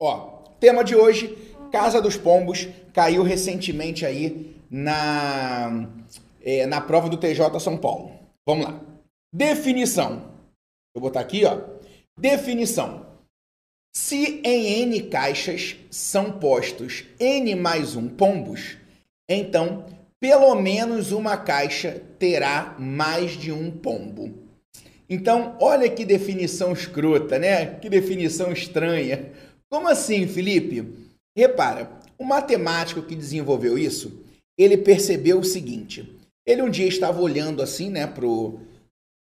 Ó, tema de hoje, Casa dos Pombos, caiu recentemente aí na, é, na prova do TJ São Paulo. Vamos lá. Definição. Vou botar aqui, ó. Definição. Se em N caixas são postos N mais um pombos, então pelo menos uma caixa terá mais de um pombo. Então, olha que definição escrota, né? Que definição estranha. Como assim, Felipe? Repara, o matemático que desenvolveu isso, ele percebeu o seguinte. Ele um dia estava olhando assim, né, pro,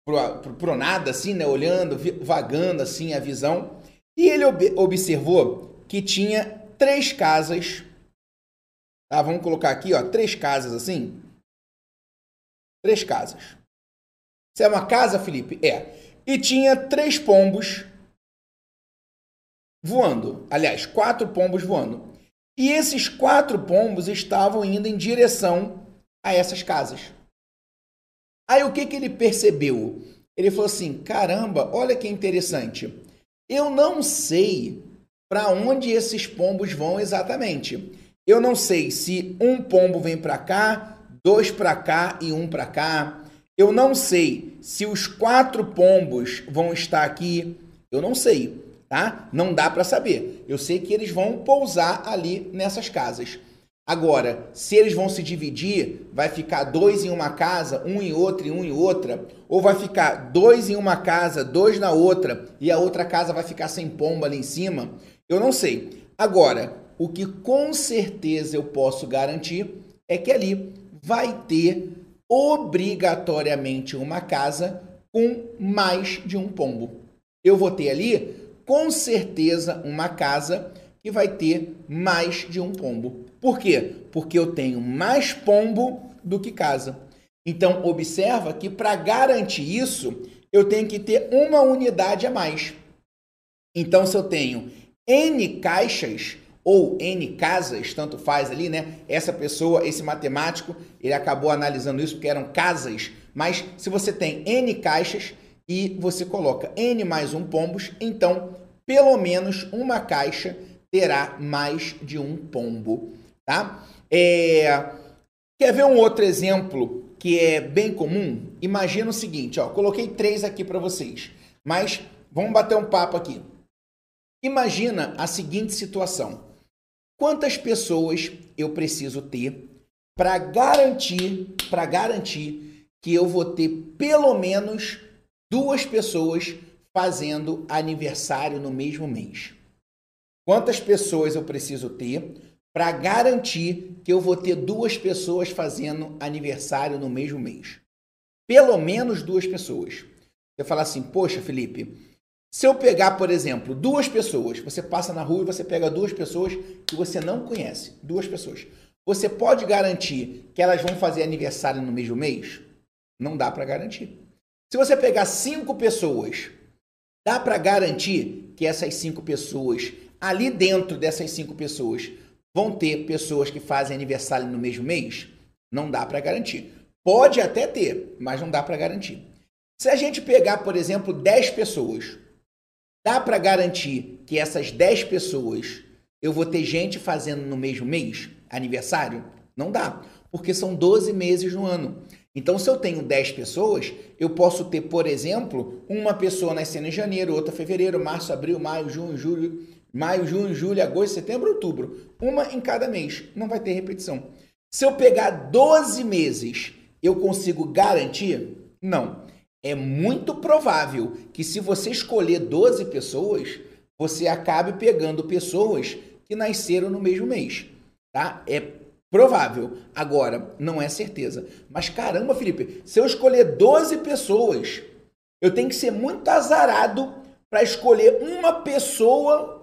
pro, pro, pro nada, assim, né, olhando, vagando assim a visão, e ele ob observou que tinha três casas. Tá, vamos colocar aqui, ó, três casas assim. Três casas. Isso é uma casa, Felipe? É. E tinha três pombos voando. Aliás, quatro pombos voando. E esses quatro pombos estavam indo em direção a essas casas. Aí o que, que ele percebeu? Ele falou assim: caramba, olha que interessante. Eu não sei para onde esses pombos vão exatamente. Eu não sei se um pombo vem para cá, dois para cá e um para cá. Eu não sei se os quatro pombos vão estar aqui. Eu não sei, tá? Não dá para saber. Eu sei que eles vão pousar ali nessas casas. Agora, se eles vão se dividir, vai ficar dois em uma casa, um em outra e um em outra, ou vai ficar dois em uma casa, dois na outra, e a outra casa vai ficar sem pomba ali em cima, eu não sei. Agora, o que com certeza eu posso garantir é que ali vai ter obrigatoriamente uma casa com mais de um pombo. Eu vou ter ali, com certeza, uma casa que vai ter mais de um pombo. Por quê? Porque eu tenho mais pombo do que casa. Então, observa que para garantir isso, eu tenho que ter uma unidade a mais. Então, se eu tenho N caixas ou N casas, tanto faz ali, né? Essa pessoa, esse matemático, ele acabou analisando isso porque eram casas. Mas se você tem N caixas e você coloca N mais um pombos, então pelo menos uma caixa terá mais de um pombo. Tá? É... Quer ver um outro exemplo que é bem comum? Imagina o seguinte, ó, coloquei três aqui para vocês, mas vamos bater um papo aqui. Imagina a seguinte situação: quantas pessoas eu preciso ter para garantir, para garantir que eu vou ter pelo menos duas pessoas fazendo aniversário no mesmo mês? Quantas pessoas eu preciso ter para garantir que eu vou ter duas pessoas fazendo aniversário no mesmo mês. Pelo menos duas pessoas. Você fala assim, poxa, Felipe, se eu pegar, por exemplo, duas pessoas, você passa na rua e você pega duas pessoas que você não conhece, duas pessoas. Você pode garantir que elas vão fazer aniversário no mesmo mês? Não dá para garantir. Se você pegar cinco pessoas, dá para garantir que essas cinco pessoas, ali dentro dessas cinco pessoas, Vão ter pessoas que fazem aniversário no mesmo mês? Não dá para garantir. Pode até ter, mas não dá para garantir. Se a gente pegar, por exemplo, 10 pessoas, dá para garantir que essas 10 pessoas eu vou ter gente fazendo no mesmo mês aniversário? Não dá, porque são 12 meses no ano. Então, se eu tenho 10 pessoas, eu posso ter, por exemplo, uma pessoa nascendo em janeiro, outra em fevereiro, março, abril, maio, junho, julho, Maio, junho, julho, agosto, setembro, outubro. Uma em cada mês. Não vai ter repetição. Se eu pegar 12 meses, eu consigo garantir? Não. É muito provável que se você escolher 12 pessoas, você acabe pegando pessoas que nasceram no mesmo mês, tá? É provável. Agora, não é certeza. Mas caramba, Felipe, se eu escolher 12 pessoas, eu tenho que ser muito azarado para escolher uma pessoa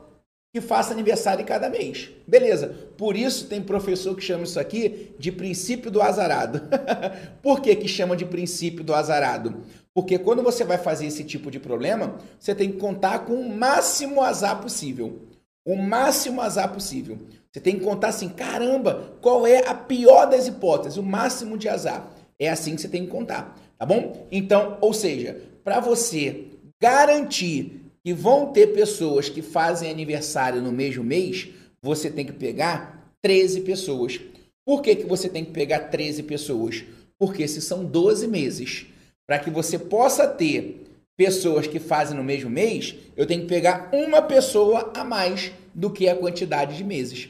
que faça aniversário em cada mês. Beleza. Por isso tem professor que chama isso aqui de princípio do azarado. Por que, que chama de princípio do azarado? Porque quando você vai fazer esse tipo de problema, você tem que contar com o máximo azar possível. O máximo azar possível. Você tem que contar assim, caramba, qual é a pior das hipóteses, o máximo de azar. É assim que você tem que contar, tá bom? Então, ou seja, para você garantir que vão ter pessoas que fazem aniversário no mesmo mês, você tem que pegar 13 pessoas. Por que, que você tem que pegar 13 pessoas? Porque se são 12 meses, para que você possa ter pessoas que fazem no mesmo mês, eu tenho que pegar uma pessoa a mais do que a quantidade de meses.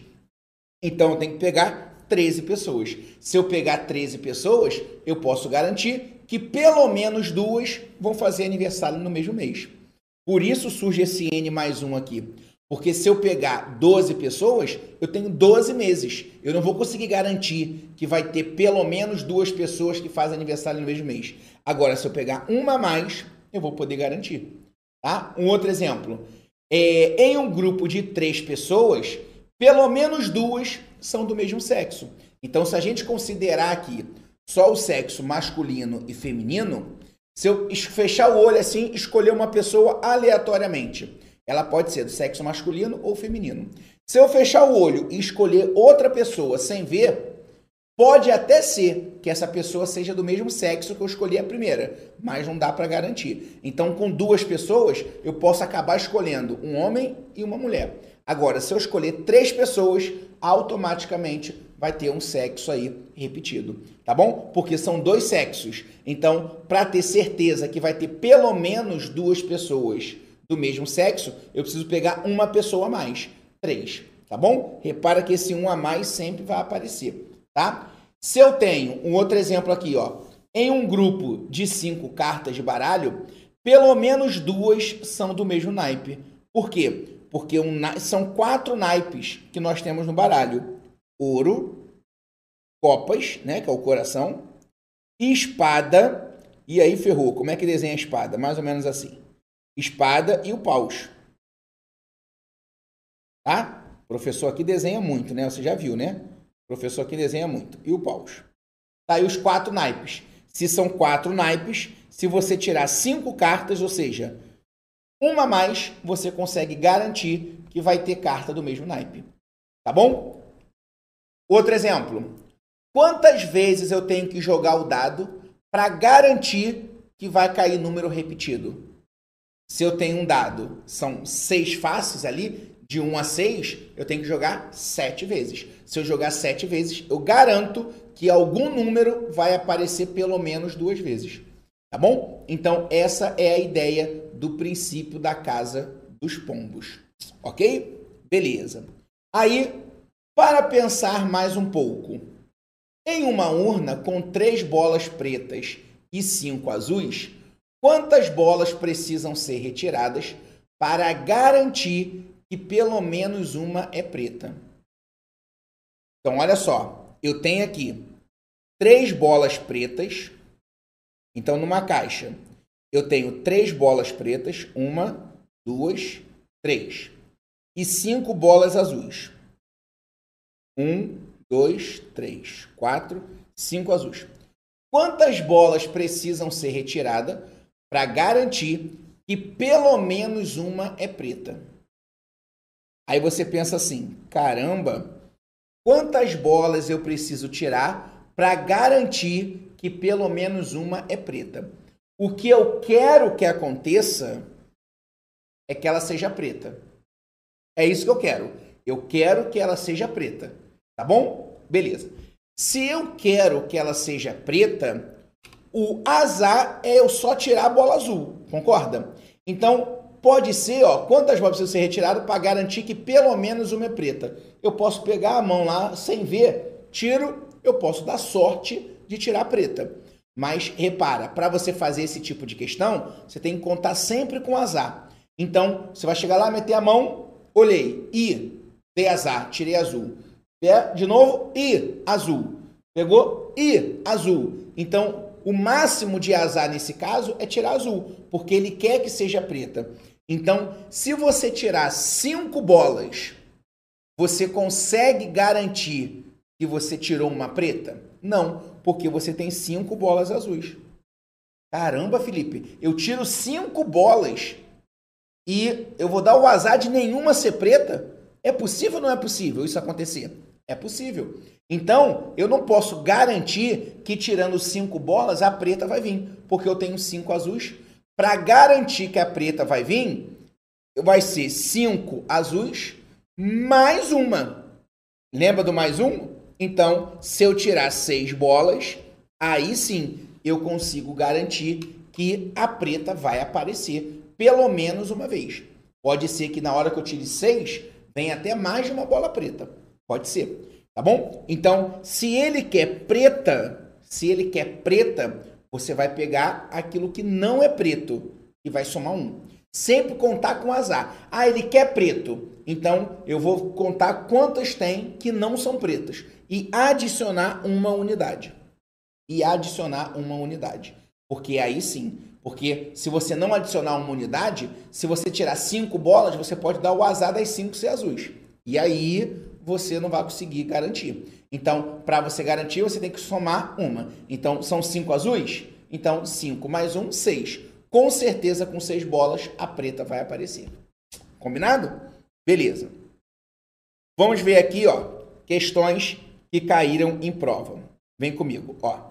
Então eu tenho que pegar 13 pessoas. Se eu pegar 13 pessoas, eu posso garantir que pelo menos duas vão fazer aniversário no mesmo mês. Por isso surge esse N mais um aqui. Porque se eu pegar 12 pessoas, eu tenho 12 meses. Eu não vou conseguir garantir que vai ter pelo menos duas pessoas que fazem aniversário no mesmo mês. Agora, se eu pegar uma a mais, eu vou poder garantir. Tá? Um outro exemplo. É, em um grupo de três pessoas, pelo menos duas são do mesmo sexo. Então, se a gente considerar aqui só o sexo masculino e feminino, se eu fechar o olho assim, escolher uma pessoa aleatoriamente, ela pode ser do sexo masculino ou feminino. Se eu fechar o olho e escolher outra pessoa sem ver, pode até ser que essa pessoa seja do mesmo sexo que eu escolhi a primeira, mas não dá para garantir. Então, com duas pessoas, eu posso acabar escolhendo um homem e uma mulher. Agora, se eu escolher três pessoas, automaticamente vai ter um sexo aí repetido, tá bom? Porque são dois sexos. Então, para ter certeza que vai ter pelo menos duas pessoas do mesmo sexo, eu preciso pegar uma pessoa a mais, três, tá bom? Repara que esse um a mais sempre vai aparecer, tá? Se eu tenho um outro exemplo aqui, ó, em um grupo de cinco cartas de baralho, pelo menos duas são do mesmo naipe. Por quê? Porque um, são quatro naipes que nós temos no baralho ouro, copas, né, que é o coração, espada, e aí ferrou. Como é que desenha a espada? Mais ou menos assim. Espada e o paus. Tá? O professor aqui desenha muito, né? Você já viu, né? O professor aqui desenha muito. E o paus. Tá aí os quatro naipes. Se são quatro naipes, se você tirar cinco cartas, ou seja, uma a mais, você consegue garantir que vai ter carta do mesmo naipe. Tá bom? Outro exemplo. Quantas vezes eu tenho que jogar o dado para garantir que vai cair número repetido? Se eu tenho um dado, são seis faces ali, de 1 a 6, eu tenho que jogar sete vezes. Se eu jogar sete vezes, eu garanto que algum número vai aparecer pelo menos duas vezes. Tá bom? Então, essa é a ideia do princípio da casa dos pombos. Ok? Beleza. Aí, para pensar mais um pouco, em uma urna com três bolas pretas e cinco azuis, quantas bolas precisam ser retiradas para garantir que pelo menos uma é preta? Então, olha só, eu tenho aqui três bolas pretas. Então, numa caixa, eu tenho três bolas pretas, uma, duas, três, e cinco bolas azuis. Um, dois, três, quatro, cinco azuis. Quantas bolas precisam ser retiradas para garantir que pelo menos uma é preta? Aí você pensa assim: caramba, quantas bolas eu preciso tirar para garantir que pelo menos uma é preta? O que eu quero que aconteça é que ela seja preta. É isso que eu quero. Eu quero que ela seja preta. Tá bom? Beleza. Se eu quero que ela seja preta, o azar é eu só tirar a bola azul, concorda? Então, pode ser, ó, quantas bolas precisam ser retiradas para garantir que pelo menos uma é preta. Eu posso pegar a mão lá sem ver, tiro, eu posso dar sorte de tirar a preta. Mas repara, para você fazer esse tipo de questão, você tem que contar sempre com azar. Então, você vai chegar lá, meter a mão, olhei, e dei azar, tirei azul. De novo, e azul. Pegou? E azul. Então, o máximo de azar nesse caso é tirar azul, porque ele quer que seja preta. Então, se você tirar cinco bolas, você consegue garantir que você tirou uma preta? Não, porque você tem cinco bolas azuis. Caramba, Felipe, eu tiro cinco bolas e eu vou dar o azar de nenhuma ser preta? É possível ou não é possível isso acontecer? É possível. Então, eu não posso garantir que tirando cinco bolas a preta vai vir, porque eu tenho cinco azuis. Para garantir que a preta vai vir, vai ser cinco azuis mais uma. Lembra do mais um? Então, se eu tirar seis bolas, aí sim eu consigo garantir que a preta vai aparecer pelo menos uma vez. Pode ser que na hora que eu tire seis, venha até mais de uma bola preta. Pode ser. Tá bom? Então, se ele quer preta, se ele quer preta, você vai pegar aquilo que não é preto e vai somar um. Sempre contar com azar. Ah, ele quer preto. Então, eu vou contar quantas tem que não são pretas e adicionar uma unidade. E adicionar uma unidade. Porque aí sim, porque se você não adicionar uma unidade, se você tirar cinco bolas, você pode dar o azar das cinco ser azuis. E aí você não vai conseguir garantir. Então, para você garantir, você tem que somar uma. Então, são cinco azuis? Então, cinco mais um, seis. Com certeza, com seis bolas, a preta vai aparecer. Combinado? Beleza. Vamos ver aqui, ó, questões que caíram em prova. Vem comigo, ó.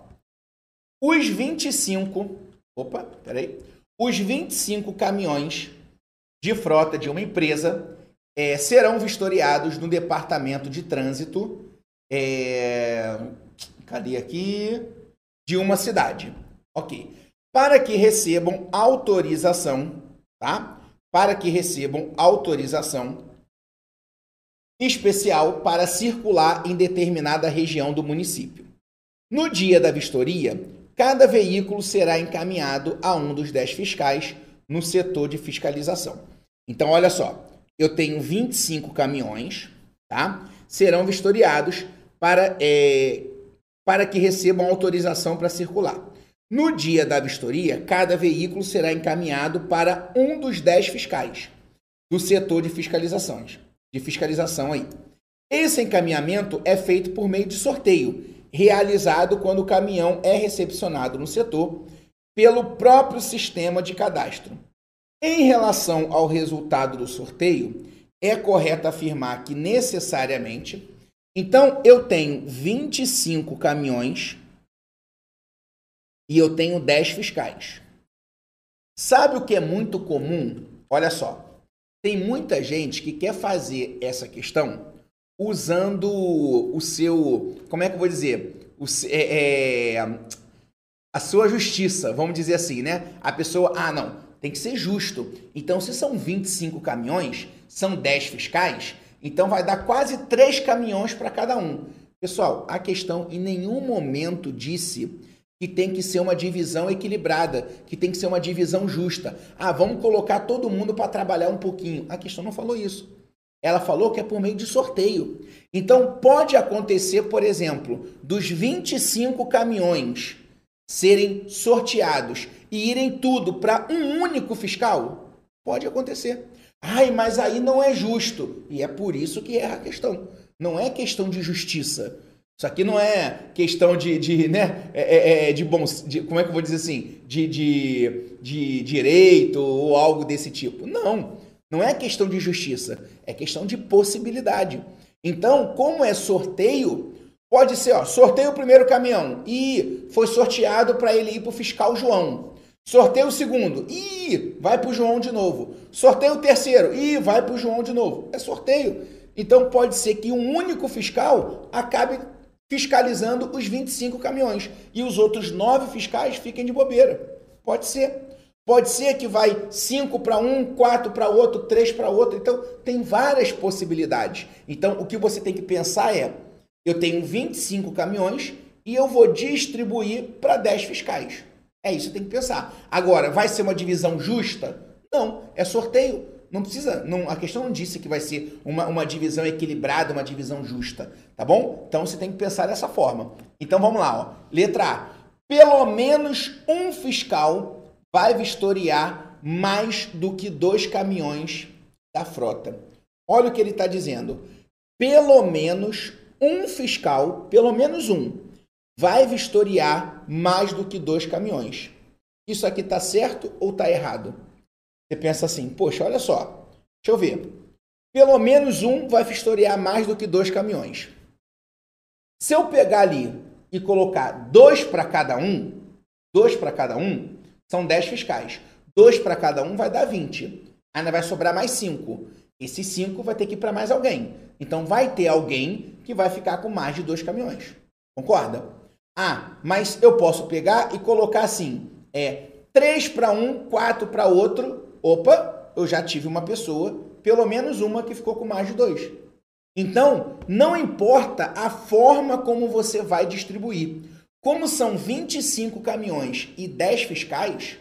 Os 25, opa, peraí. Os 25 caminhões de frota de uma empresa é, serão vistoriados no departamento de trânsito. É, cadê aqui? De uma cidade. Ok. Para que recebam autorização, tá? Para que recebam autorização especial para circular em determinada região do município. No dia da vistoria, cada veículo será encaminhado a um dos 10 fiscais no setor de fiscalização. Então, olha só, eu tenho 25 caminhões, tá? Serão vistoriados para, é, para que recebam autorização para circular. No dia da vistoria, cada veículo será encaminhado para um dos 10 fiscais do setor de fiscalizações, de fiscalização aí. Esse encaminhamento é feito por meio de sorteio, realizado quando o caminhão é recepcionado no setor pelo próprio sistema de cadastro. Em relação ao resultado do sorteio, é correto afirmar que necessariamente, então eu tenho 25 caminhões e eu tenho 10 fiscais. Sabe o que é muito comum? Olha só, tem muita gente que quer fazer essa questão usando o seu, como é que eu vou dizer, o, é, é, a sua justiça, vamos dizer assim, né? A pessoa, ah, não, tem que ser justo. Então, se são 25 caminhões, são 10 fiscais, então vai dar quase 3 caminhões para cada um. Pessoal, a questão em nenhum momento disse que tem que ser uma divisão equilibrada, que tem que ser uma divisão justa. Ah, vamos colocar todo mundo para trabalhar um pouquinho. A questão não falou isso. Ela falou que é por meio de sorteio. Então, pode acontecer, por exemplo, dos 25 caminhões serem sorteados e irem tudo para um único fiscal? Pode acontecer. Ai, mas aí não é justo. E é por isso que é a questão. Não é questão de justiça. Isso aqui não é questão de, de né, é, é, é de bom, de, como é que eu vou dizer assim, de, de, de direito ou algo desse tipo. Não, não é questão de justiça, é questão de possibilidade. Então, como é sorteio, pode ser, ó, sorteio o primeiro caminhão e foi sorteado para ele ir para o fiscal João. Sorteio o segundo. Ih, vai para o João de novo. Sorteio o terceiro. Ih, vai para o João de novo. É sorteio. Então pode ser que um único fiscal acabe fiscalizando os 25 caminhões e os outros nove fiscais fiquem de bobeira. Pode ser. Pode ser que vai cinco para um, quatro para outro, três para outro. Então, tem várias possibilidades. Então, o que você tem que pensar é: eu tenho 25 caminhões e eu vou distribuir para 10 fiscais. É isso que tem que pensar. Agora, vai ser uma divisão justa? Não, é sorteio. Não precisa. Não, a questão não disse que vai ser uma, uma divisão equilibrada, uma divisão justa. Tá bom? Então você tem que pensar dessa forma. Então vamos lá, ó. Letra A. Pelo menos um fiscal vai vistoriar mais do que dois caminhões da frota. Olha o que ele está dizendo. Pelo menos um fiscal, pelo menos um, vai vistoriar mais do que dois caminhões. Isso aqui está certo ou está errado? Você pensa assim, poxa, olha só, deixa eu ver. Pelo menos um vai vistoriar mais do que dois caminhões. Se eu pegar ali e colocar dois para cada um, dois para cada um, são dez fiscais. Dois para cada um vai dar 20. Ainda vai sobrar mais 5. Esses 5 vai ter que ir para mais alguém. Então vai ter alguém que vai ficar com mais de dois caminhões. Concorda? Ah, mas eu posso pegar e colocar assim: é 3 para um, 4 para outro. Opa, eu já tive uma pessoa, pelo menos uma que ficou com mais de dois. Então, não importa a forma como você vai distribuir. Como são 25 caminhões e 10 fiscais,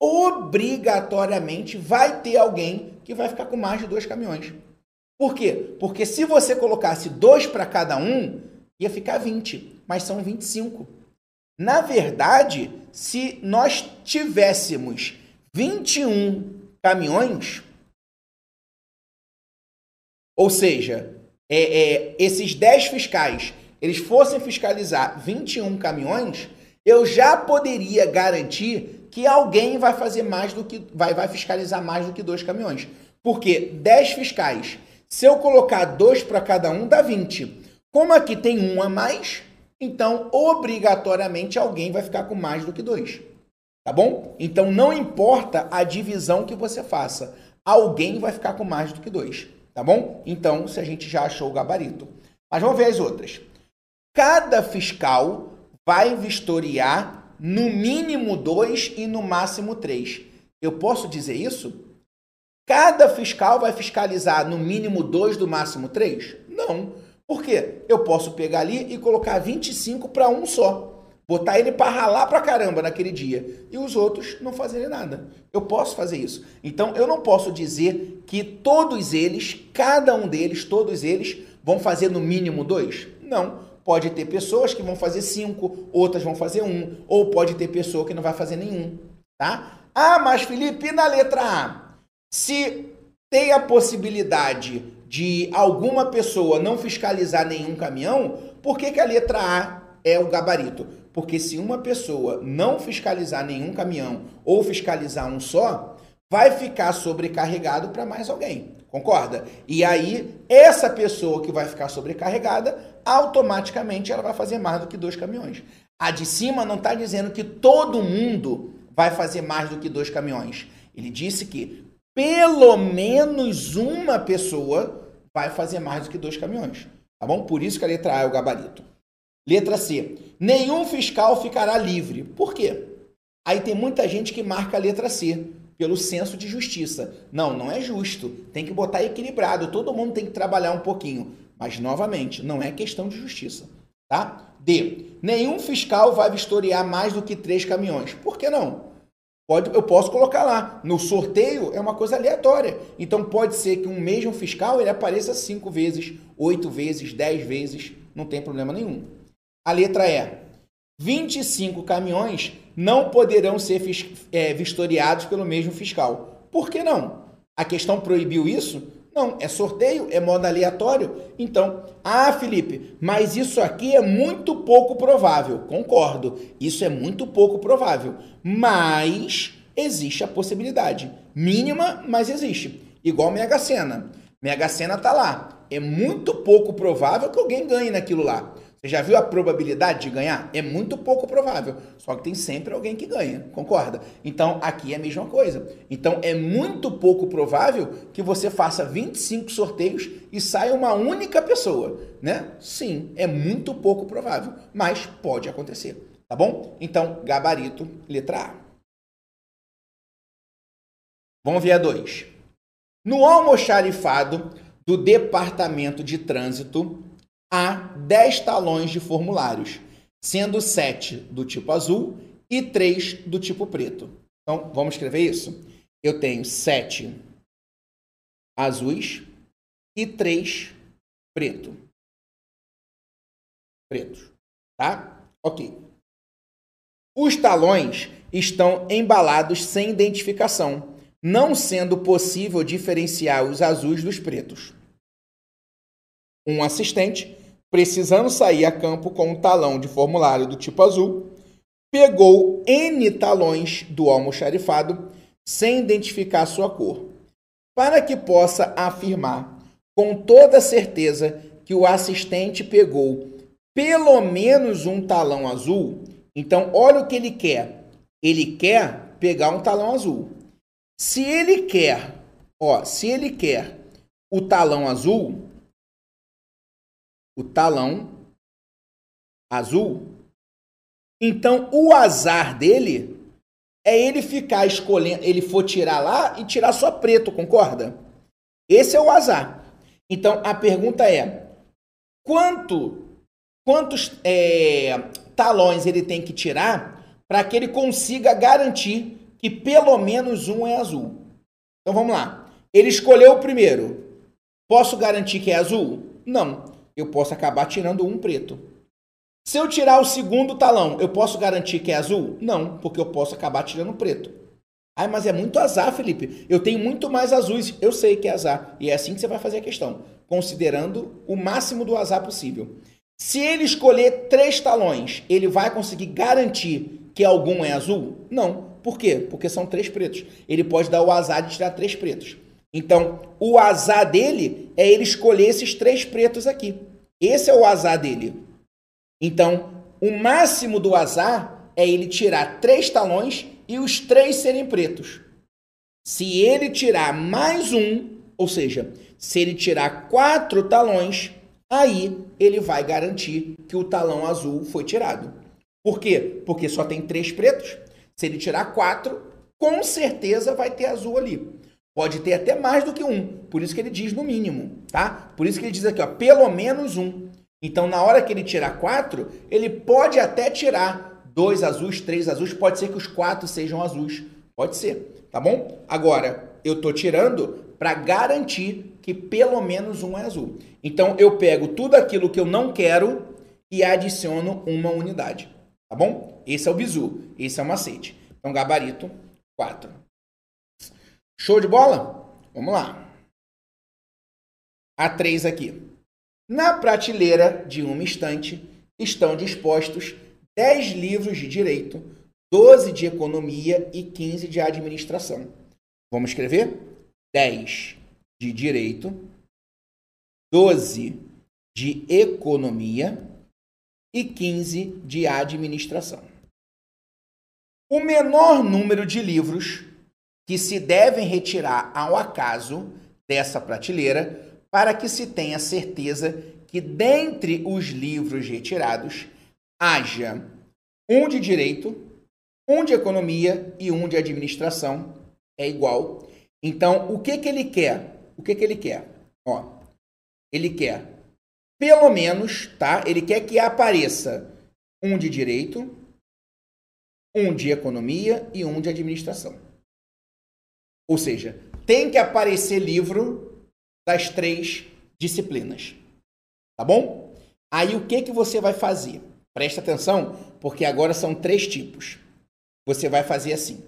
obrigatoriamente vai ter alguém que vai ficar com mais de dois caminhões. Por quê? Porque se você colocasse dois para cada um, ia ficar 20, mas são 25. Na verdade, se nós tivéssemos 21 caminhões, ou seja, é, é, esses 10 fiscais eles fossem fiscalizar 21 caminhões, eu já poderia garantir que alguém vai fazer mais do que vai, vai fiscalizar mais do que dois caminhões. Porque 10 fiscais, se eu colocar dois para cada um, dá 20. Como aqui tem um a mais, então obrigatoriamente alguém vai ficar com mais do que dois. Tá bom? Então não importa a divisão que você faça, alguém vai ficar com mais do que dois. Tá bom? Então, se a gente já achou o gabarito. Mas vamos ver as outras. Cada fiscal vai vistoriar no mínimo dois e no máximo três. Eu posso dizer isso? Cada fiscal vai fiscalizar no mínimo dois, do máximo três? Não. Por quê? Eu posso pegar ali e colocar 25 para um só. Botar ele para ralar para caramba naquele dia. E os outros não fazerem nada. Eu posso fazer isso. Então eu não posso dizer que todos eles, cada um deles, todos eles, vão fazer no mínimo dois? Não. Pode ter pessoas que vão fazer cinco, outras vão fazer um, ou pode ter pessoa que não vai fazer nenhum, tá? Ah, mas Felipe, e na letra A? Se tem a possibilidade de alguma pessoa não fiscalizar nenhum caminhão, por que, que a letra A é o gabarito? Porque se uma pessoa não fiscalizar nenhum caminhão ou fiscalizar um só, vai ficar sobrecarregado para mais alguém. Concorda? E aí, essa pessoa que vai ficar sobrecarregada, automaticamente ela vai fazer mais do que dois caminhões. A de cima não está dizendo que todo mundo vai fazer mais do que dois caminhões. Ele disse que pelo menos uma pessoa vai fazer mais do que dois caminhões. Tá bom? Por isso que a letra A é o gabarito. Letra C. Nenhum fiscal ficará livre. Por quê? Aí tem muita gente que marca a letra C pelo senso de justiça. Não, não é justo. Tem que botar equilibrado. Todo mundo tem que trabalhar um pouquinho. Mas, novamente, não é questão de justiça. Tá? D. Nenhum fiscal vai vistoriar mais do que três caminhões. Por que não? Pode, eu posso colocar lá. No sorteio é uma coisa aleatória. Então pode ser que um mesmo fiscal ele apareça cinco vezes, oito vezes, dez vezes. Não tem problema nenhum. A letra E. 25 caminhões não poderão ser é, vistoriados pelo mesmo fiscal. Por que não? A questão proibiu isso? Não, é sorteio, é modo aleatório. Então, ah, Felipe, mas isso aqui é muito pouco provável. Concordo, isso é muito pouco provável. Mas existe a possibilidade. Mínima, mas existe. Igual Mega Sena. Mega Sena tá lá. É muito pouco provável que alguém ganhe naquilo lá. Você já viu a probabilidade de ganhar? É muito pouco provável. Só que tem sempre alguém que ganha, concorda? Então aqui é a mesma coisa. Então é muito pouco provável que você faça 25 sorteios e saia uma única pessoa, né? Sim, é muito pouco provável, mas pode acontecer, tá bom? Então, gabarito, letra A. Vamos ver a 2. No almoxarifado do Departamento de Trânsito, há 10 talões de formulários, sendo 7 do tipo azul e 3 do tipo preto. Então, vamos escrever isso? Eu tenho 7 azuis e 3 preto. Pretos. Tá? Ok. Os talões estão embalados sem identificação, não sendo possível diferenciar os azuis dos pretos. Um assistente precisando sair a campo com um talão de formulário do tipo azul, pegou N talões do almoxarifado sem identificar sua cor, para que possa afirmar com toda certeza que o assistente pegou pelo menos um talão azul. Então, olha o que ele quer. Ele quer pegar um talão azul. Se ele quer, Ó, se ele quer o talão azul, o talão azul, então o azar dele é ele ficar escolhendo, ele for tirar lá e tirar só preto, concorda? Esse é o azar. Então a pergunta é: quanto, quantos é, talões ele tem que tirar para que ele consiga garantir que pelo menos um é azul? Então vamos lá. Ele escolheu o primeiro. Posso garantir que é azul? Não. Eu posso acabar tirando um preto. Se eu tirar o segundo talão, eu posso garantir que é azul? Não, porque eu posso acabar tirando preto. Ai, mas é muito azar, Felipe. Eu tenho muito mais azuis. Eu sei que é azar. E é assim que você vai fazer a questão, considerando o máximo do azar possível. Se ele escolher três talões, ele vai conseguir garantir que algum é azul? Não. Por quê? Porque são três pretos. Ele pode dar o azar de tirar três pretos. Então, o azar dele é ele escolher esses três pretos aqui. Esse é o azar dele. Então, o máximo do azar é ele tirar três talões e os três serem pretos. Se ele tirar mais um, ou seja, se ele tirar quatro talões, aí ele vai garantir que o talão azul foi tirado. Por quê? Porque só tem três pretos. Se ele tirar quatro, com certeza vai ter azul ali. Pode ter até mais do que um. Por isso que ele diz no mínimo, tá? Por isso que ele diz aqui, ó, pelo menos um. Então, na hora que ele tirar quatro, ele pode até tirar dois azuis, três azuis, pode ser que os quatro sejam azuis. Pode ser, tá bom? Agora, eu tô tirando para garantir que pelo menos um é azul. Então, eu pego tudo aquilo que eu não quero e adiciono uma unidade, tá bom? Esse é o bizu, esse é o macete. Então, gabarito 4. Show de bola? Vamos lá. A 3 aqui. Na prateleira de uma estante estão dispostos 10 livros de direito, 12 de economia e 15 de administração. Vamos escrever? 10 de direito, 12 de economia e 15 de administração. O menor número de livros que se devem retirar ao acaso dessa prateleira para que se tenha certeza que dentre os livros retirados haja um de direito, um de economia e um de administração é igual. Então, o que que ele quer? O que que ele quer? Ó, ele quer pelo menos, tá? Ele quer que apareça um de direito, um de economia e um de administração. Ou seja, tem que aparecer livro das três disciplinas. Tá bom? Aí o que que você vai fazer? Presta atenção, porque agora são três tipos. Você vai fazer assim.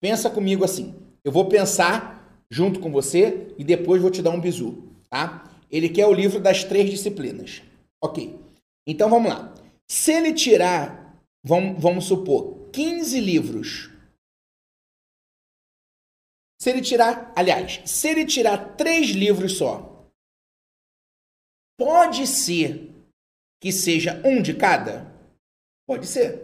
Pensa comigo assim. Eu vou pensar junto com você e depois vou te dar um bizu, tá? Ele quer o livro das três disciplinas. Ok. Então vamos lá. Se ele tirar, vamos, vamos supor, 15 livros se ele tirar, aliás, se ele tirar três livros só, pode ser que seja um de cada? Pode ser.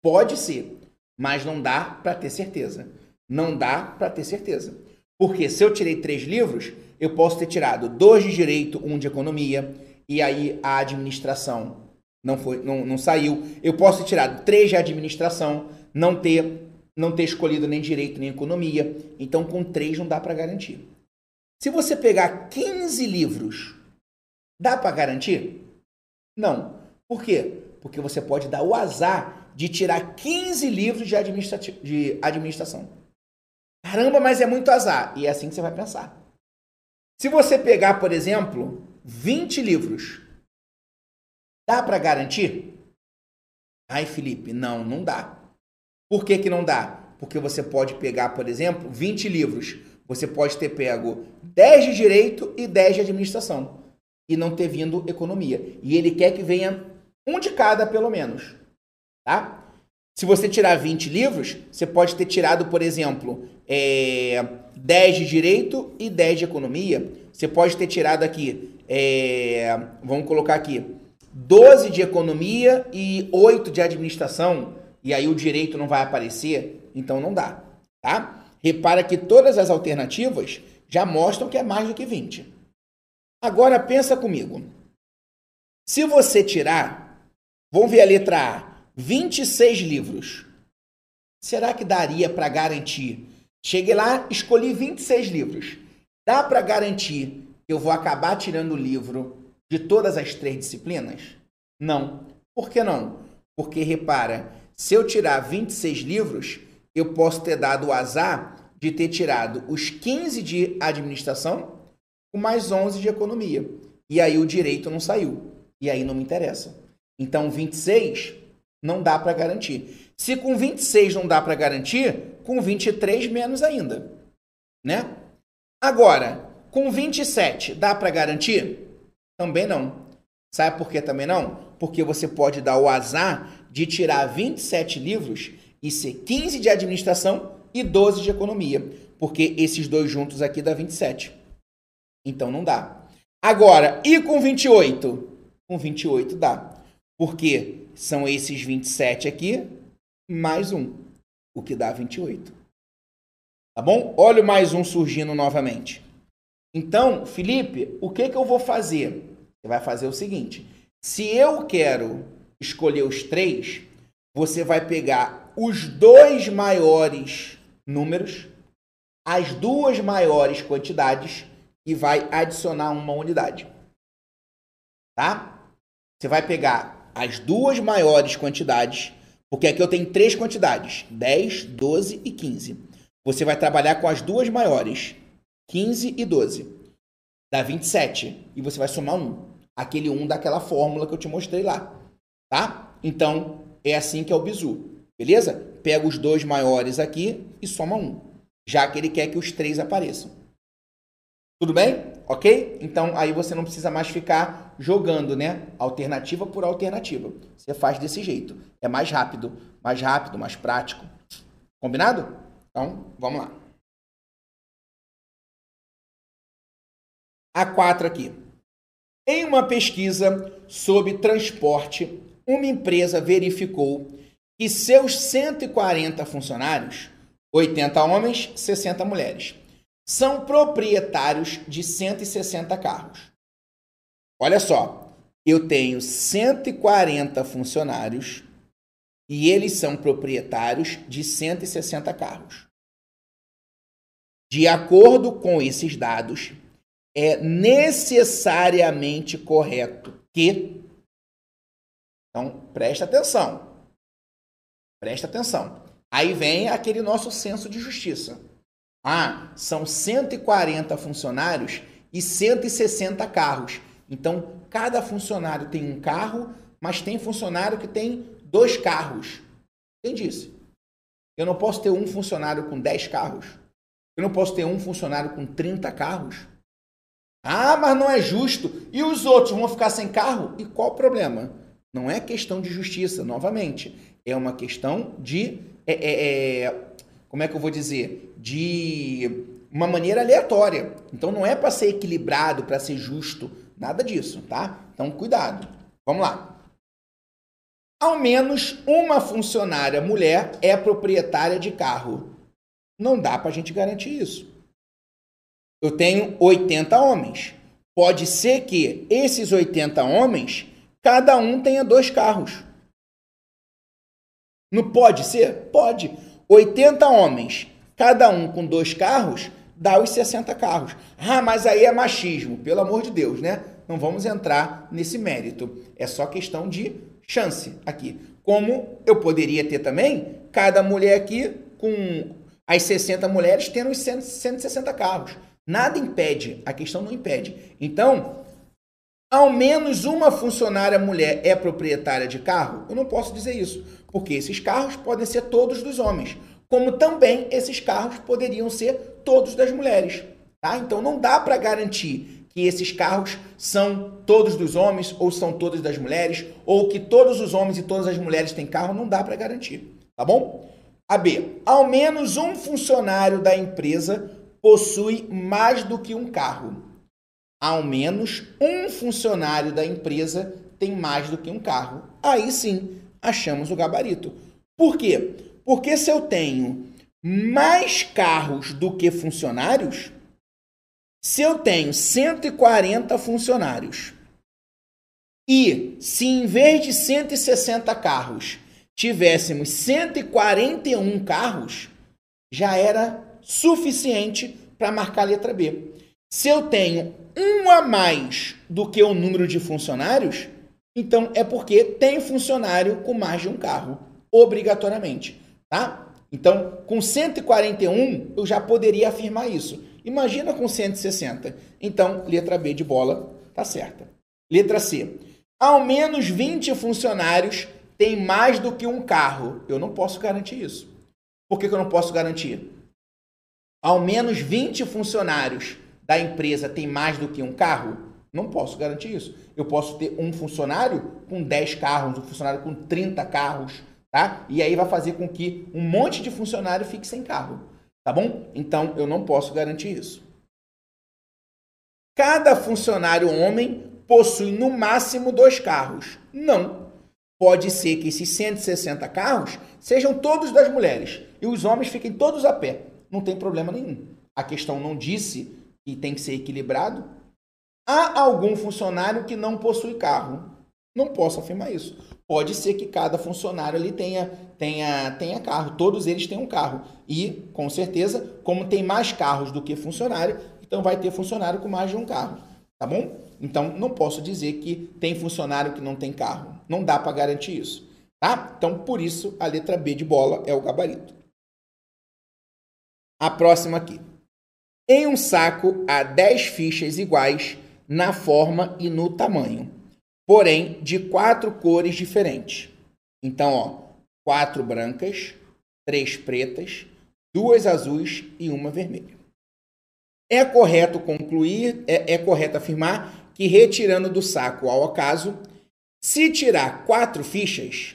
Pode ser. Mas não dá para ter certeza. Não dá para ter certeza. Porque se eu tirei três livros, eu posso ter tirado dois de direito, um de economia, e aí a administração não foi, não, não saiu. Eu posso ter tirado três de administração, não ter não ter escolhido nem direito nem economia. Então, com três não dá para garantir. Se você pegar 15 livros, dá para garantir? Não. Por quê? Porque você pode dar o azar de tirar 15 livros de, de administração. Caramba, mas é muito azar. E é assim que você vai pensar. Se você pegar, por exemplo, 20 livros, dá para garantir? Ai, Felipe, não, não dá. Por que, que não dá? Porque você pode pegar, por exemplo, 20 livros. Você pode ter pego 10 de direito e 10 de administração. E não ter vindo economia. E ele quer que venha um de cada, pelo menos. Tá? Se você tirar 20 livros, você pode ter tirado, por exemplo, é, 10 de direito e 10 de economia. Você pode ter tirado aqui, é, vamos colocar aqui, 12 de economia e 8 de administração e aí o direito não vai aparecer, então não dá, tá? Repara que todas as alternativas já mostram que é mais do que 20. Agora pensa comigo. Se você tirar, vamos ver a letra A, 26 livros. Será que daria para garantir? Cheguei lá, escolhi 26 livros. Dá para garantir que eu vou acabar tirando o livro de todas as três disciplinas? Não. Por que não? Porque repara, se eu tirar 26 livros, eu posso ter dado o azar de ter tirado os 15 de administração com mais 11 de economia. E aí o direito não saiu. E aí não me interessa. Então 26 não dá para garantir. Se com 26 não dá para garantir, com 23 menos ainda, né? Agora, com 27 dá para garantir? Também não. Sabe por que também não? Porque você pode dar o azar de tirar 27 livros e ser 15 de administração e 12 de economia, porque esses dois juntos aqui dá 27. Então não dá. Agora, e com 28? Com 28 dá. Porque são esses 27 aqui mais um, o que dá 28. Tá bom? Olha mais um surgindo novamente. Então, Felipe, o que, que eu vou fazer? Você vai fazer o seguinte: se eu quero escolher os três, você vai pegar os dois maiores números, as duas maiores quantidades e vai adicionar uma unidade. Tá? Você vai pegar as duas maiores quantidades, porque aqui eu tenho três quantidades: 10, 12 e 15. Você vai trabalhar com as duas maiores, 15 e 12. Dá 27. E você vai somar um. Aquele um daquela fórmula que eu te mostrei lá. Tá? Então, é assim que é o bizu. Beleza? Pega os dois maiores aqui e soma um. Já que ele quer que os três apareçam. Tudo bem? Ok? Então aí você não precisa mais ficar jogando, né? Alternativa por alternativa. Você faz desse jeito. É mais rápido, mais rápido, mais prático. Combinado? Então, vamos lá. A 4 aqui. Em uma pesquisa sobre transporte, uma empresa verificou que seus 140 funcionários, 80 homens, 60 mulheres, são proprietários de 160 carros. Olha só, eu tenho 140 funcionários e eles são proprietários de 160 carros. De acordo com esses dados, é necessariamente correto que. Então, presta atenção. Presta atenção. Aí vem aquele nosso senso de justiça. Ah, são 140 funcionários e 160 carros. Então, cada funcionário tem um carro, mas tem funcionário que tem dois carros. Quem disse? Eu não posso ter um funcionário com 10 carros. Eu não posso ter um funcionário com 30 carros. Ah, mas não é justo. E os outros vão ficar sem carro? E qual o problema? Não é questão de justiça, novamente. É uma questão de. É, é, é, como é que eu vou dizer? De uma maneira aleatória. Então não é para ser equilibrado, para ser justo. Nada disso, tá? Então cuidado. Vamos lá. Ao menos uma funcionária mulher é proprietária de carro. Não dá para a gente garantir isso. Eu tenho 80 homens. Pode ser que esses 80 homens, cada um tenha dois carros. Não pode ser? Pode. 80 homens, cada um com dois carros, dá os 60 carros. Ah, mas aí é machismo, pelo amor de Deus, né? Não vamos entrar nesse mérito. É só questão de chance aqui. Como eu poderia ter também cada mulher aqui com as 60 mulheres tendo os 160 carros. Nada impede, a questão não impede. Então, ao menos uma funcionária mulher é proprietária de carro? Eu não posso dizer isso, porque esses carros podem ser todos dos homens, como também esses carros poderiam ser todos das mulheres. Tá? Então não dá para garantir que esses carros são todos dos homens ou são todos das mulheres, ou que todos os homens e todas as mulheres têm carro, não dá para garantir, tá bom? A B. Ao menos um funcionário da empresa possui mais do que um carro. Ao menos um funcionário da empresa tem mais do que um carro. Aí sim, achamos o gabarito. Por quê? Porque se eu tenho mais carros do que funcionários, Se eu tenho 140 funcionários e se em vez de 160 carros tivéssemos 141 carros, já era suficiente para marcar a letra B. Se eu tenho um a mais do que o número de funcionários, então é porque tem funcionário com mais de um carro, obrigatoriamente, tá? Então, com 141, eu já poderia afirmar isso. Imagina com 160. Então, letra B de bola tá certa. Letra C. Ao menos 20 funcionários têm mais do que um carro. Eu não posso garantir isso. Por que, que eu não posso garantir? Ao menos 20 funcionários da empresa têm mais do que um carro? Não posso garantir isso. Eu posso ter um funcionário com 10 carros, um funcionário com 30 carros, tá? E aí vai fazer com que um monte de funcionário fique sem carro, tá bom? Então eu não posso garantir isso. Cada funcionário homem possui no máximo dois carros. Não. Pode ser que esses 160 carros sejam todos das mulheres e os homens fiquem todos a pé. Não tem problema nenhum. A questão não disse que tem que ser equilibrado, Há algum funcionário que não possui carro? Não posso afirmar isso. Pode ser que cada funcionário ali tenha, tenha, tenha carro, todos eles têm um carro. E, com certeza, como tem mais carros do que funcionário, então vai ter funcionário com mais de um carro. Tá bom? Então, não posso dizer que tem funcionário que não tem carro. Não dá para garantir isso. Tá? Então, por isso, a letra B de bola é o gabarito. A próxima aqui. Em um saco há 10 fichas iguais na forma e no tamanho, porém de quatro cores diferentes. Então, ó, quatro brancas, três pretas, duas azuis e uma vermelha. É correto concluir, é, é correto afirmar que retirando do saco ao acaso, se tirar quatro fichas,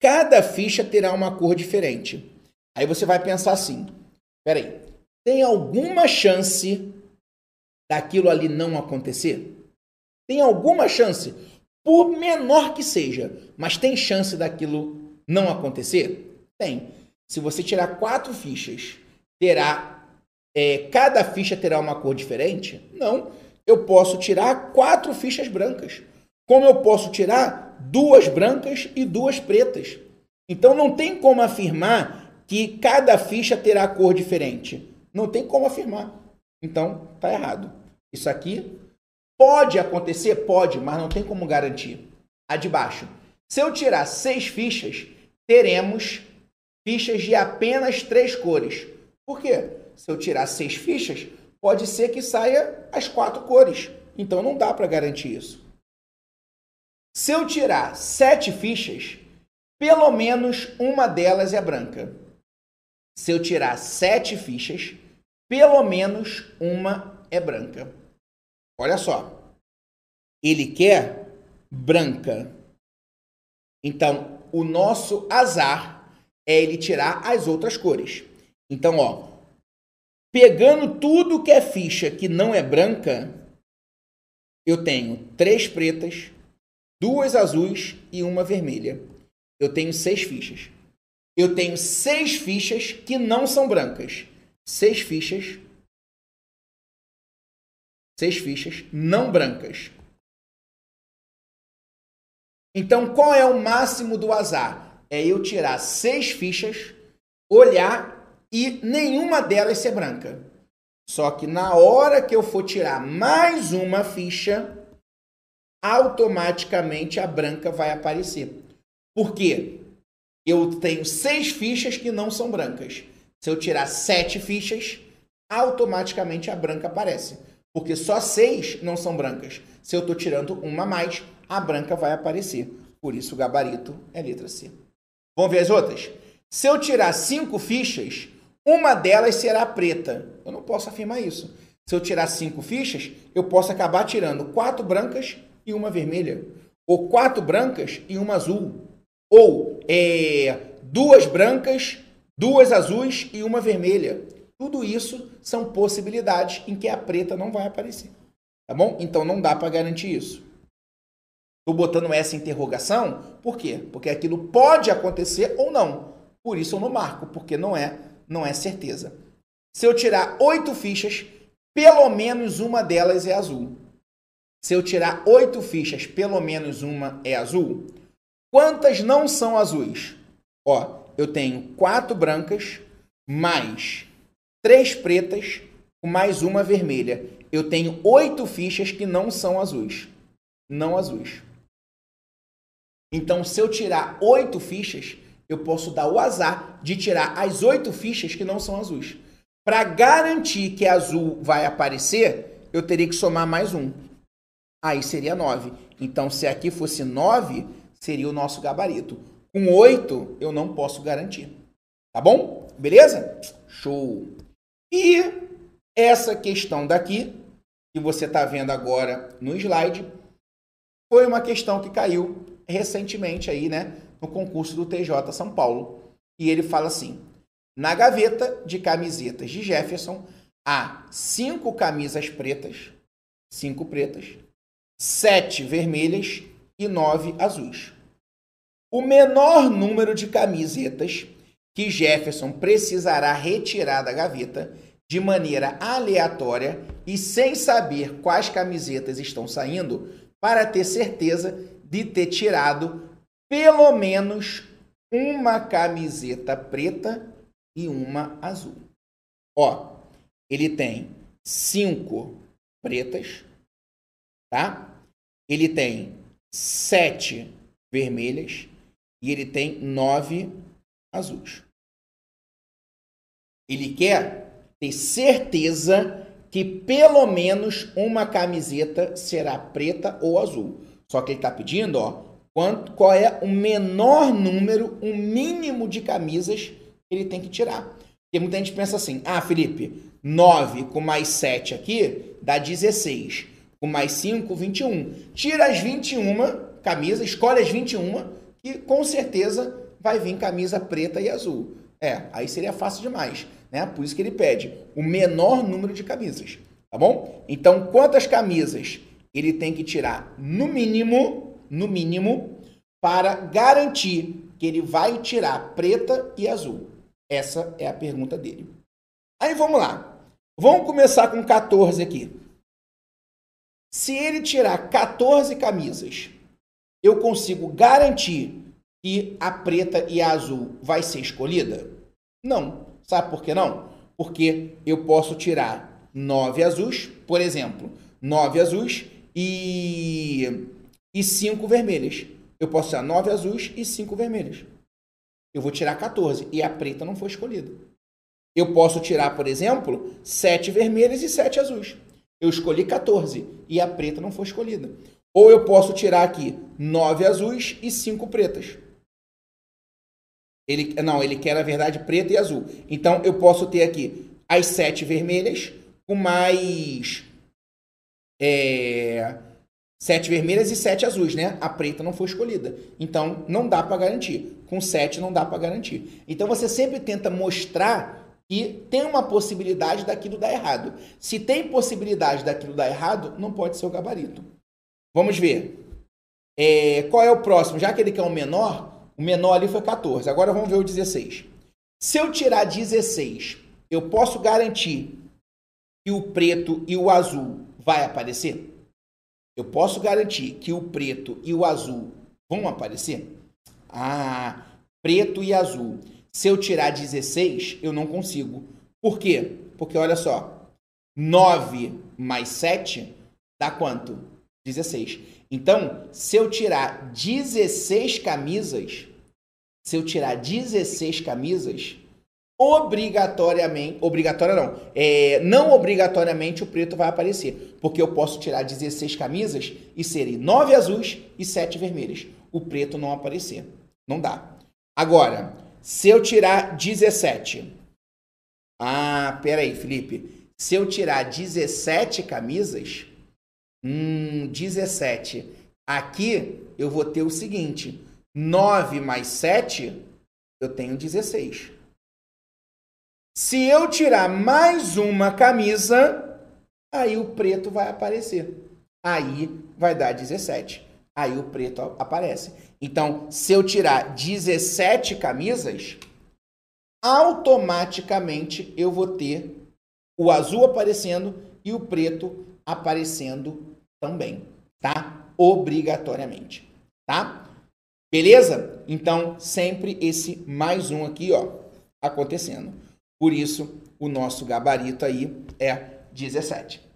cada ficha terá uma cor diferente. Aí você vai pensar assim: peraí, tem alguma chance daquilo ali não acontecer? Tem alguma chance, por menor que seja, mas tem chance daquilo não acontecer? Tem. Se você tirar quatro fichas, terá é, cada ficha terá uma cor diferente? Não. Eu posso tirar quatro fichas brancas. Como eu posso tirar duas brancas e duas pretas. Então não tem como afirmar que cada ficha terá cor diferente. Não tem como afirmar. Então, tá errado. Isso aqui pode acontecer? Pode, mas não tem como garantir. A de baixo. Se eu tirar seis fichas, teremos fichas de apenas três cores. Por quê? Se eu tirar seis fichas, pode ser que saia as quatro cores. Então não dá para garantir isso. Se eu tirar sete fichas, pelo menos uma delas é branca. Se eu tirar sete fichas, pelo menos uma é branca. Olha só. Ele quer branca. Então, o nosso azar é ele tirar as outras cores. Então, ó, pegando tudo que é ficha que não é branca, eu tenho três pretas, duas azuis e uma vermelha. Eu tenho seis fichas. Eu tenho seis fichas que não são brancas. Seis fichas Seis fichas não brancas. Então, qual é o máximo do azar? É eu tirar seis fichas, olhar e nenhuma delas ser branca. Só que na hora que eu for tirar mais uma ficha, automaticamente a branca vai aparecer. Por quê? Eu tenho seis fichas que não são brancas. Se eu tirar sete fichas, automaticamente a branca aparece porque só seis não são brancas. Se eu estou tirando uma a mais, a branca vai aparecer. Por isso o gabarito é letra C. Vamos ver as outras? Se eu tirar cinco fichas, uma delas será preta. Eu não posso afirmar isso. Se eu tirar cinco fichas, eu posso acabar tirando quatro brancas e uma vermelha. Ou quatro brancas e uma azul. Ou é, duas brancas, duas azuis e uma vermelha. Tudo isso são possibilidades em que a preta não vai aparecer. Tá bom? Então não dá para garantir isso. Estou botando essa interrogação, por quê? Porque aquilo pode acontecer ou não. Por isso eu não marco, porque não é, não é certeza. Se eu tirar oito fichas, pelo menos uma delas é azul. Se eu tirar oito fichas, pelo menos uma é azul. Quantas não são azuis? Ó, eu tenho quatro brancas, mais três pretas, mais uma vermelha. Eu tenho oito fichas que não são azuis. Não azuis. Então, se eu tirar oito fichas, eu posso dar o azar de tirar as oito fichas que não são azuis. Para garantir que azul vai aparecer, eu teria que somar mais um. Aí seria nove. Então, se aqui fosse nove, seria o nosso gabarito. Com oito, eu não posso garantir. Tá bom? Beleza? Show! E essa questão daqui, que você está vendo agora no slide, foi uma questão que caiu recentemente aí, né, no concurso do TJ São Paulo. E ele fala assim: na gaveta de camisetas de Jefferson há cinco camisas pretas, cinco pretas, sete vermelhas e nove azuis. O menor número de camisetas que Jefferson precisará retirar da gaveta de maneira aleatória e sem saber quais camisetas estão saindo para ter certeza de ter tirado pelo menos uma camiseta preta e uma azul. Ó, ele tem cinco pretas, tá? Ele tem sete vermelhas e ele tem nove azuis. Ele quer ter certeza que pelo menos uma camiseta será preta ou azul. Só que ele está pedindo, ó, quanto, qual é o menor número, o mínimo de camisas que ele tem que tirar. Porque muita gente pensa assim, ah, Felipe, 9 com mais 7 aqui dá 16. Com mais 5, 21. Tira as 21 camisas, escolhe as 21, que com certeza vai vir camisa preta e azul. É, aí seria fácil demais, né? Por isso que ele pede o menor número de camisas, tá bom? Então, quantas camisas ele tem que tirar no mínimo, no mínimo, para garantir que ele vai tirar preta e azul? Essa é a pergunta dele. Aí vamos lá. Vamos começar com 14 aqui. Se ele tirar 14 camisas, eu consigo garantir que a preta e a azul vai ser escolhida? Não. Sabe por que não? Porque eu posso tirar 9 azuis, por exemplo, 9 azuis e, e cinco vermelhas. Eu posso tirar nove azuis e cinco vermelhas. Eu vou tirar 14 e a preta não foi escolhida. Eu posso tirar, por exemplo, sete vermelhas e sete azuis. Eu escolhi 14 e a preta não foi escolhida. Ou eu posso tirar aqui nove azuis e cinco pretas. Ele, não, ele quer, na verdade, preta e azul. Então, eu posso ter aqui as sete vermelhas com mais é, sete vermelhas e sete azuis, né? A preta não foi escolhida. Então, não dá para garantir. Com sete não dá para garantir. Então, você sempre tenta mostrar que tem uma possibilidade daquilo dar errado. Se tem possibilidade daquilo dar errado, não pode ser o gabarito. Vamos ver. É, qual é o próximo? Já que ele quer o menor, o menor ali foi 14. Agora vamos ver o 16. Se eu tirar 16, eu posso garantir que o preto e o azul vai aparecer? Eu posso garantir que o preto e o azul vão aparecer? Ah, preto e azul. Se eu tirar 16, eu não consigo. Por quê? Porque olha só, 9 mais 7 dá quanto? 16. Então, se eu tirar 16 camisas, se eu tirar 16 camisas, obrigatoriamente, obrigatória não, é, não obrigatoriamente o preto vai aparecer, porque eu posso tirar 16 camisas e serem 9 azuis e 7 vermelhas. O preto não aparecer. Não dá. Agora, se eu tirar 17. Ah, peraí, Felipe. Se eu tirar 17 camisas, hum, 17. Aqui eu vou ter o seguinte: 9 mais 7, eu tenho 16. Se eu tirar mais uma camisa, aí o preto vai aparecer. Aí vai dar 17. Aí o preto aparece. Então, se eu tirar 17 camisas, automaticamente eu vou ter o azul aparecendo e o preto aparecendo também, tá? Obrigatoriamente, tá? Beleza? Então, sempre esse mais um aqui, ó, acontecendo. Por isso, o nosso gabarito aí é 17.